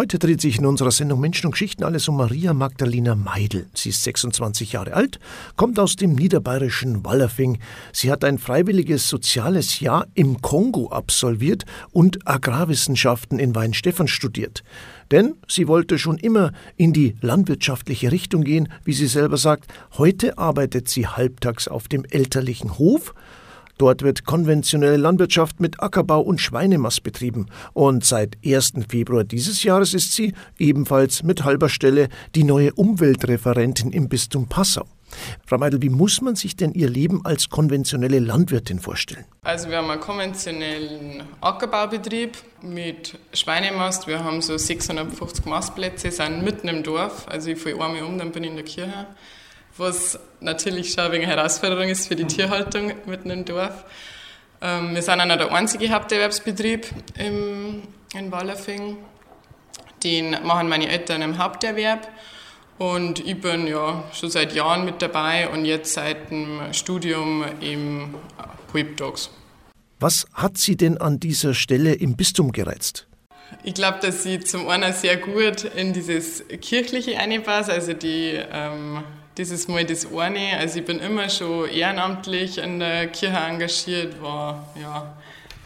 Heute dreht sich in unserer Sendung Menschen und Geschichten alles um Maria Magdalena Meidel. Sie ist 26 Jahre alt, kommt aus dem niederbayerischen Wallerfing. Sie hat ein freiwilliges soziales Jahr im Kongo absolviert und Agrarwissenschaften in Weinstefan studiert. Denn sie wollte schon immer in die landwirtschaftliche Richtung gehen, wie sie selber sagt. Heute arbeitet sie halbtags auf dem elterlichen Hof Dort wird konventionelle Landwirtschaft mit Ackerbau und Schweinemast betrieben. Und seit 1. Februar dieses Jahres ist sie ebenfalls mit halber Stelle die neue Umweltreferentin im Bistum Passau. Frau Meidel, wie muss man sich denn Ihr Leben als konventionelle Landwirtin vorstellen? Also wir haben einen konventionellen Ackerbaubetrieb mit Schweinemast. Wir haben so 650 Mastplätze, sind mitten im Dorf. Also ich fahre einmal um, dann bin ich in der Kirche was natürlich schon eine Herausforderung ist für die Tierhaltung mitten im Dorf. Ähm, wir sind noch der einzige Haupterwerbsbetrieb im, in Wallerfing. Den machen meine Eltern im Haupterwerb. Und ich bin ja schon seit Jahren mit dabei und jetzt seit dem Studium im Halbtags. Was hat Sie denn an dieser Stelle im Bistum gereizt? Ich glaube, dass sie zum einen sehr gut in dieses Kirchliche einpasst, also die ähm, das ist mal das eine. Also ich bin immer schon ehrenamtlich in der Kirche engagiert, war ja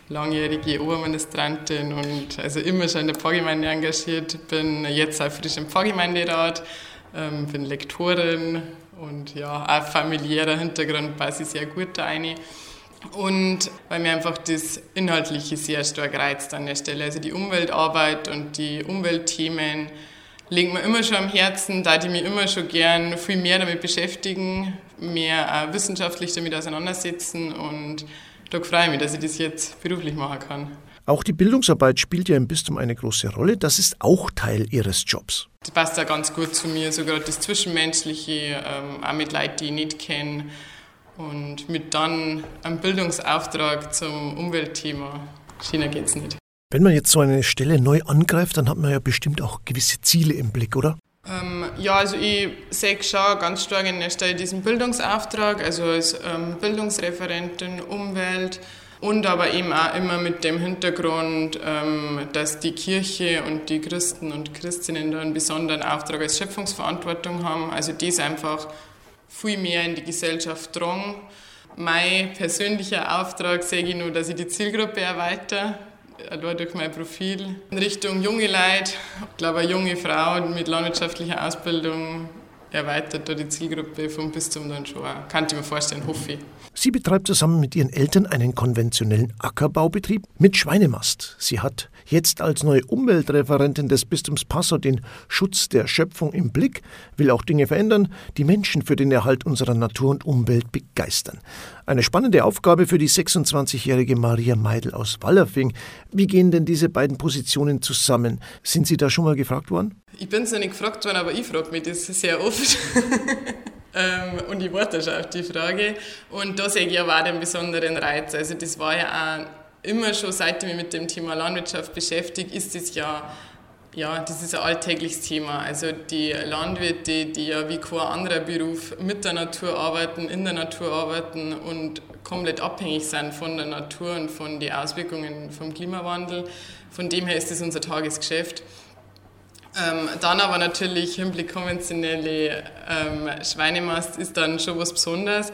langjährige Oberministrantin und also immer schon in der Pfarrgemeinde engagiert, bin jetzt auch frisch im Pfarrgemeinderat, ähm, bin Lektorin und ja, auch familiärer Hintergrund passt ich sehr gut da rein. Und weil mir einfach das Inhaltliche sehr stark reizt an der Stelle. Also die Umweltarbeit und die Umweltthemen, liegt mir immer schon am Herzen, da ich mich immer schon gern viel mehr damit beschäftigen, mehr äh, wissenschaftlich damit auseinandersetzen und da freue ich mich, dass ich das jetzt beruflich machen kann. Auch die Bildungsarbeit spielt ja im Bistum eine große Rolle. Das ist auch Teil Ihres Jobs. Das passt ja ganz gut zu mir, so gerade das Zwischenmenschliche, ähm, auch mit Leuten, die ich nicht kenne und mit dann einem Bildungsauftrag zum Umweltthema. China geht es nicht. Wenn man jetzt so eine Stelle neu angreift, dann hat man ja bestimmt auch gewisse Ziele im Blick, oder? Ähm, ja, also ich sehe schon ganz stark in der Stelle diesen Bildungsauftrag, also als ähm, Bildungsreferentin Umwelt und aber eben auch immer mit dem Hintergrund, ähm, dass die Kirche und die Christen und Christinnen da einen besonderen Auftrag als Schöpfungsverantwortung haben. Also das einfach viel mehr in die Gesellschaft drang. Mein persönlicher Auftrag sehe ich nur, dass ich die Zielgruppe erweitere allein durch mein Profil in Richtung junge Leute. Ich glaube, eine junge Frau mit landwirtschaftlicher Ausbildung erweitert da die Zielgruppe vom Bistum dann schon. Kann ich mir vorstellen, hoffe ich. Sie betreibt zusammen mit ihren Eltern einen konventionellen Ackerbaubetrieb mit Schweinemast. Sie hat jetzt als neue Umweltreferentin des Bistums Passau den Schutz der Schöpfung im Blick, will auch Dinge verändern, die Menschen für den Erhalt unserer Natur und Umwelt begeistern. Eine spannende Aufgabe für die 26-jährige Maria Meidel aus Wallerfing. Wie gehen denn diese beiden Positionen zusammen? Sind Sie da schon mal gefragt worden? Ich bin es noch nicht gefragt worden, aber ich frage mich das sehr oft. Ähm, und ich warte schon auf die Frage. Und da sehe ich aber auch den besonderen Reiz. Also das war ja auch immer schon, seit ich mich mit dem Thema Landwirtschaft beschäftige, ist das ja ja, das ist ein alltägliches Thema. Also die Landwirte, die ja wie kein anderer Beruf mit der Natur arbeiten, in der Natur arbeiten und komplett abhängig sind von der Natur und von den Auswirkungen vom Klimawandel. Von dem her ist das unser Tagesgeschäft. Ähm, dann aber natürlich Hinblick konventionelle ähm, Schweinemast ist dann schon was Besonderes.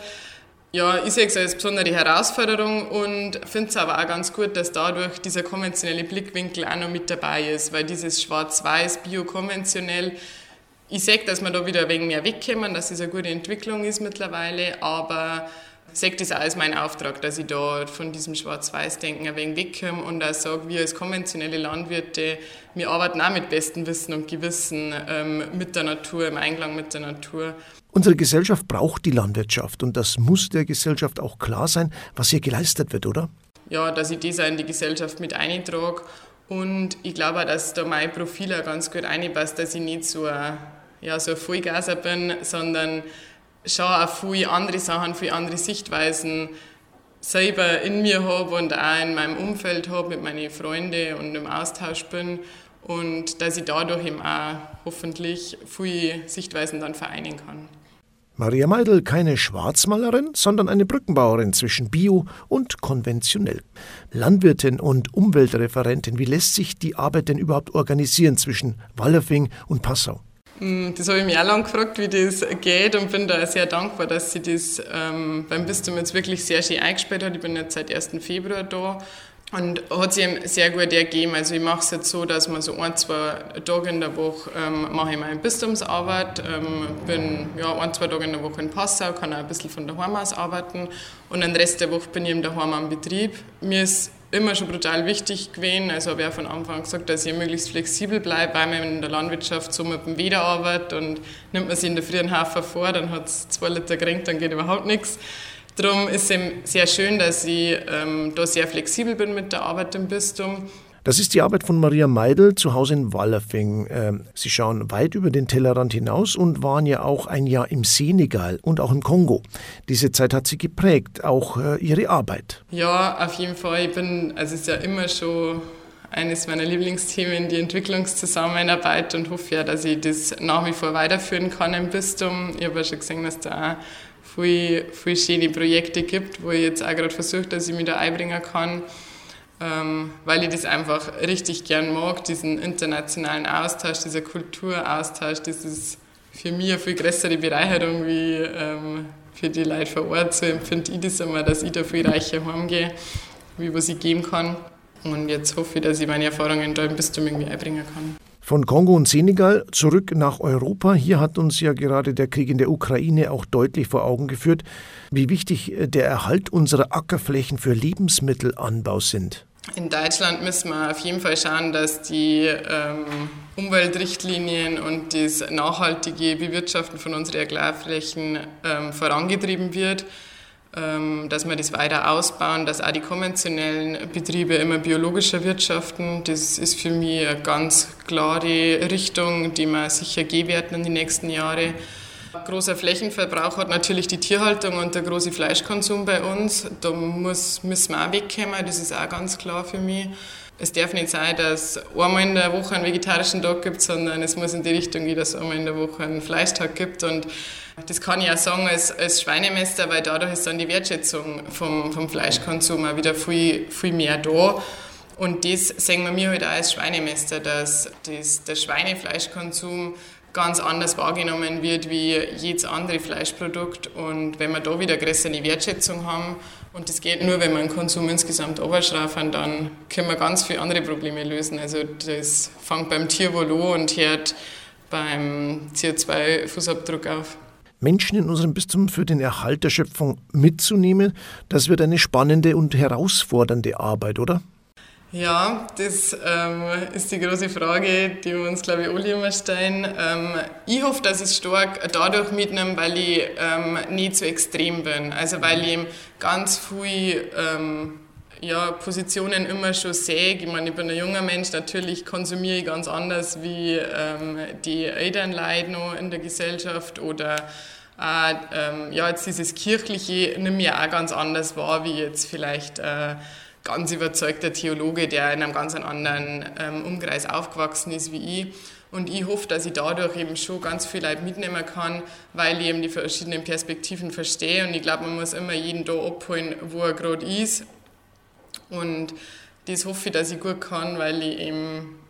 Ja, ich sehe es als besondere Herausforderung und finde es aber auch ganz gut, dass dadurch dieser konventionelle Blickwinkel auch noch mit dabei ist, weil dieses Schwarz-Weiß, Bio-konventionell, ich sehe, dass wir da wieder ein wenig mehr wegkommen, dass es eine gute Entwicklung ist mittlerweile, aber sehe das auch als mein Auftrag, dass ich da von diesem Schwarz-Weiß-Denken ein wenig wegkomme und auch sage, wir als konventionelle Landwirte, wir arbeiten auch mit bestem Wissen und Gewissen ähm, mit der Natur, im Einklang mit der Natur. Unsere Gesellschaft braucht die Landwirtschaft und das muss der Gesellschaft auch klar sein, was hier geleistet wird, oder? Ja, dass ich das auch in die Gesellschaft mit eintrage und ich glaube auch, dass da mein Profil auch ganz gut reinpasst, dass ich nicht so ein, ja, so ein Vollgaser bin, sondern schon auch viele andere Sachen, viele andere Sichtweisen selber in mir habe und auch in meinem Umfeld habe, mit meinen Freunden und im Austausch bin und dass ich dadurch eben auch hoffentlich viele Sichtweisen dann vereinen kann. Maria Meidel keine Schwarzmalerin, sondern eine Brückenbauerin zwischen Bio und konventionell. Landwirtin und Umweltreferentin, wie lässt sich die Arbeit denn überhaupt organisieren zwischen Wallerfing und Passau? Hm, das habe ich mich auch lange gefragt, wie das geht und bin da sehr dankbar, dass sie das ähm, beim Bistum jetzt wirklich sehr schön eingespielt hat. Ich bin jetzt seit 1. Februar da und hat sich sehr gut ergeben. Also ich mache es jetzt so, dass man so ein, zwei Tage in der Woche ähm, mache ich meine Bistumsarbeit, ähm, bin ja, ein, zwei Tage in der Woche in Passau, kann auch ein bisschen von daheim aus arbeiten und den Rest der Woche bin ich eben daheim am Betrieb. Mir ist immer schon brutal wichtig gewesen, also habe ich auch von Anfang an gesagt, dass ich möglichst flexibel bleibe, weil man in der Landwirtschaft so mit dem Weder arbeitet und nimmt man sich in der frühen Hafer vor, dann hat es zwei Liter geringt, dann geht überhaupt nichts. Darum ist es sehr schön, dass ich ähm, da sehr flexibel bin mit der Arbeit im Bistum. Das ist die Arbeit von Maria Meidel zu Hause in Wallerfing. Ähm, Sie schauen weit über den Tellerrand hinaus und waren ja auch ein Jahr im Senegal und auch im Kongo. Diese Zeit hat Sie geprägt, auch äh, Ihre Arbeit. Ja, auf jeden Fall. Ich bin, also es ist ja immer schon eines meiner Lieblingsthemen, die Entwicklungszusammenarbeit und hoffe ja, dass ich das nach wie vor weiterführen kann im Bistum. Ich habe ja schon gesehen, dass da auch viele, schöne Projekte gibt, wo ich jetzt auch gerade versuche, dass ich mich da einbringen kann, ähm, weil ich das einfach richtig gern mag, diesen internationalen Austausch, dieser Kulturaustausch, das ist für mich eine viel größere Bereicherung wie ähm, für die Leute vor Ort. So empfinde ich das immer, dass ich da viel reicher heimgehe, wie was ich geben kann. Und jetzt hoffe ich, dass ich meine Erfahrungen da im Bistum irgendwie einbringen kann. Von Kongo und Senegal zurück nach Europa. Hier hat uns ja gerade der Krieg in der Ukraine auch deutlich vor Augen geführt, wie wichtig der Erhalt unserer Ackerflächen für Lebensmittelanbau sind. In Deutschland müssen wir auf jeden Fall schauen, dass die ähm, Umweltrichtlinien und das nachhaltige Bewirtschaften von unseren Agrarflächen ähm, vorangetrieben wird. Ähm, dass wir das weiter ausbauen, dass auch die konventionellen Betriebe immer biologischer wirtschaften. Das ist für mich eine ganz klare Richtung, die wir sicher gehen werden in die nächsten Jahre. Großer Flächenverbrauch hat natürlich die Tierhaltung und der große Fleischkonsum bei uns. Da muss, müssen wir auch wegkommen, das ist auch ganz klar für mich. Es darf nicht sein, dass einmal in der Woche einen vegetarischen Tag gibt, sondern es muss in die Richtung gehen, dass es einmal in der Woche einen Fleischtag gibt. Und das kann ich auch sagen als, als Schweinemester, weil dadurch ist dann die Wertschätzung vom, vom Fleischkonsum auch wieder viel, viel mehr da. Und das sehen wir mir halt auch als Schweinemester, dass das, der Schweinefleischkonsum ganz anders wahrgenommen wird wie jedes andere Fleischprodukt. Und wenn wir da wieder größere Wertschätzung haben, und das geht nur, wenn wir den Konsum insgesamt runterschrauben, dann können wir ganz viele andere Probleme lösen. Also das fängt beim Tierwohl an und hört beim CO2-Fußabdruck auf. Menschen in unserem Bistum für den Erhalt der Schöpfung mitzunehmen, das wird eine spannende und herausfordernde Arbeit, oder? Ja, das ähm, ist die große Frage, die wir uns, glaube ich, alle immer stellen. Ähm, ich hoffe, dass ich es stark dadurch mitnehme, weil ich ähm, nicht so extrem bin. Also weil ich ganz viele ähm, ja, Positionen immer schon sehe. Ich meine, ich bin ein junger Mensch, natürlich konsumiere ich ganz anders wie ähm, die älteren Leute noch in der Gesellschaft oder äh, ähm, ja, jetzt dieses Kirchliche nehme ich auch ganz anders wahr, wie jetzt vielleicht äh, ganz überzeugter Theologe, der in einem ganz anderen ähm, Umkreis aufgewachsen ist wie ich. Und ich hoffe, dass ich dadurch eben schon ganz viel Leute mitnehmen kann, weil ich eben die verschiedenen Perspektiven verstehe. Und ich glaube, man muss immer jeden da abholen, wo er gerade ist. Und das hoffe ich, dass ich gut kann, weil ich eben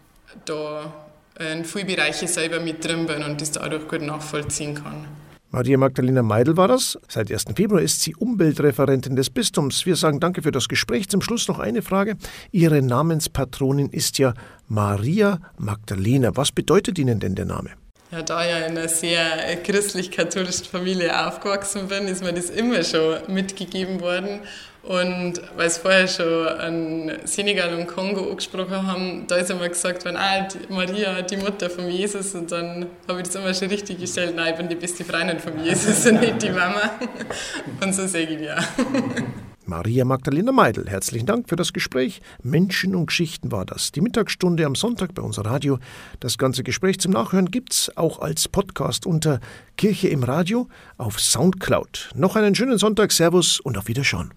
da in vielen Bereichen selber mit drin bin und das dadurch gut nachvollziehen kann. Maria Magdalena Meidel war das. Seit 1. Februar ist sie Umweltreferentin des Bistums. Wir sagen danke für das Gespräch. Zum Schluss noch eine Frage. Ihre Namenspatronin ist ja Maria Magdalena. Was bedeutet Ihnen denn der Name? Ja, da ich ja in einer sehr christlich-katholischen Familie aufgewachsen bin, ist mir das immer schon mitgegeben worden. Und weil es vorher schon an Senegal und Kongo angesprochen haben, da ist immer gesagt worden, ah, die Maria, die Mutter von Jesus. Und dann habe ich das immer schon richtig gestellt, nein, ich bin die beste Freundin von Jesus und nicht die Mama. Und so sage ich ja. Maria Magdalena Meidel, herzlichen Dank für das Gespräch. Menschen und Geschichten war das. Die Mittagsstunde am Sonntag bei unser Radio. Das ganze Gespräch zum Nachhören gibt's auch als Podcast unter Kirche im Radio auf Soundcloud. Noch einen schönen Sonntag, Servus und auf Wiederschauen.